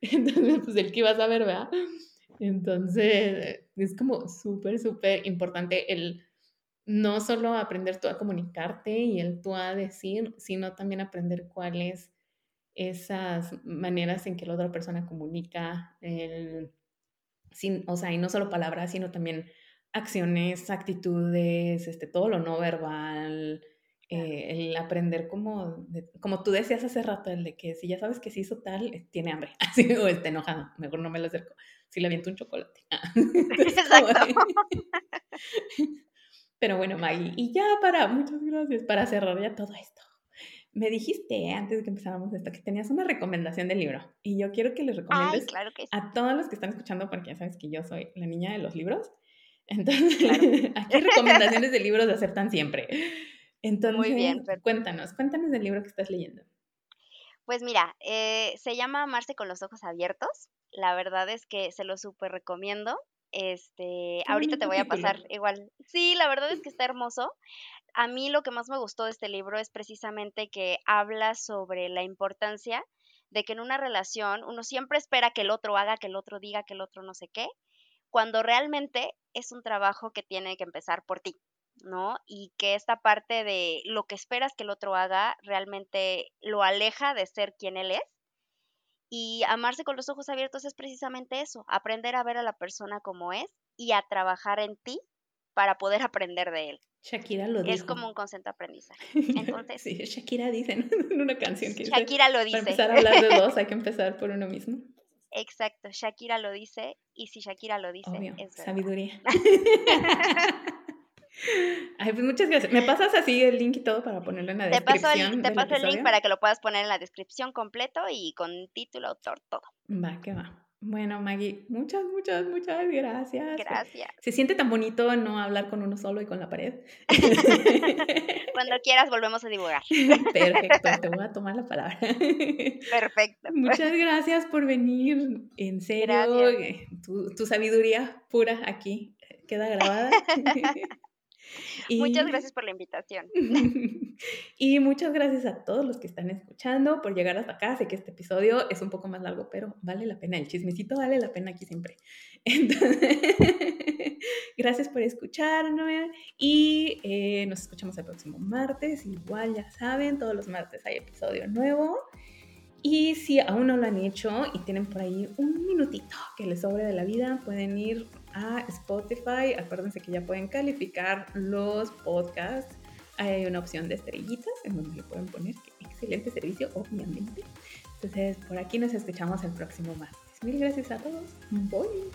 Entonces, pues el que ibas a ver, ¿verdad? Entonces, es como súper, súper importante el no solo aprender tú a comunicarte y el tú a decir, sino también aprender cuáles esas maneras en que la otra persona comunica, sin, o sea, y no solo palabras, sino también acciones, actitudes, este, todo lo no verbal, eh, el aprender como, como tú decías hace rato, el de que si ya sabes que se hizo tal, eh, tiene hambre, *laughs* así, o está enojado, mejor no me lo acerco, si le aviento un chocolate. *laughs* *laughs* Exacto. Pero bueno, Maggie, y ya para, muchas gracias, para cerrar ya todo esto. me dijiste antes de que empezáramos esto que tenías una recomendación del libro y yo quiero que les recomiendes a todos los que están escuchando porque ya sabes que yo soy la niña de los libros. Entonces, aquí recomendaciones de libros de aceptan siempre. Entonces, Muy bien, cuéntanos, cuéntanos del libro que estás leyendo. Pues mira, eh, se llama Amarse con los ojos abiertos. La verdad es que se lo súper recomiendo. Este, ahorita te voy a pasar igual. Sí, la verdad es que *laughs* está hermoso. A mí lo que más me gustó de este libro es precisamente que habla sobre la importancia de que en una relación uno siempre espera que el otro haga, que el otro diga, que el otro no sé qué, cuando realmente es un trabajo que tiene que empezar por ti, ¿no? Y que esta parte de lo que esperas que el otro haga realmente lo aleja de ser quien él es. Y amarse con los ojos abiertos es precisamente eso, aprender a ver a la persona como es y a trabajar en ti para poder *laughs* aprender de él. Shakira lo dice. Es como un concepto aprendizaje. *laughs* Entonces, sí, Shakira dice *laughs* en una canción que Shakira lo dice. Para empezar a hablar de dos hay que empezar por uno mismo. Exacto, Shakira lo dice y si Shakira lo dice, es sabiduría. Ay, pues muchas gracias. ¿Me pasas así el link y todo para ponerlo en la descripción? Te paso el link para que lo puedas poner en la descripción completo y con título, autor, todo. Va, que va. Bueno, Maggie, muchas, muchas, muchas gracias. Gracias. Se siente tan bonito no hablar con uno solo y con la pared. *laughs* Cuando quieras volvemos a divulgar. *laughs* Perfecto, te voy a tomar la palabra. Perfecto. Muchas gracias por venir. En serio, eh, tu, tu sabiduría pura aquí queda grabada. *laughs* Muchas gracias por la invitación. *laughs* y muchas gracias a todos los que están escuchando por llegar hasta acá. Sé que este episodio es un poco más largo, pero vale la pena. El chismecito vale la pena aquí siempre. *laughs* *laughs* gracias por escucharnos y eh, nos escuchamos el próximo martes. Igual ya saben, todos los martes hay episodio nuevo. Y si aún no lo han hecho y tienen por ahí un minutito que les sobre de la vida, pueden ir a Spotify. Acuérdense que ya pueden calificar los podcasts. Hay una opción de estrellitas en donde le pueden poner excelente servicio, obviamente. Entonces, por aquí nos escuchamos el próximo martes. Mil gracias a todos. Bye.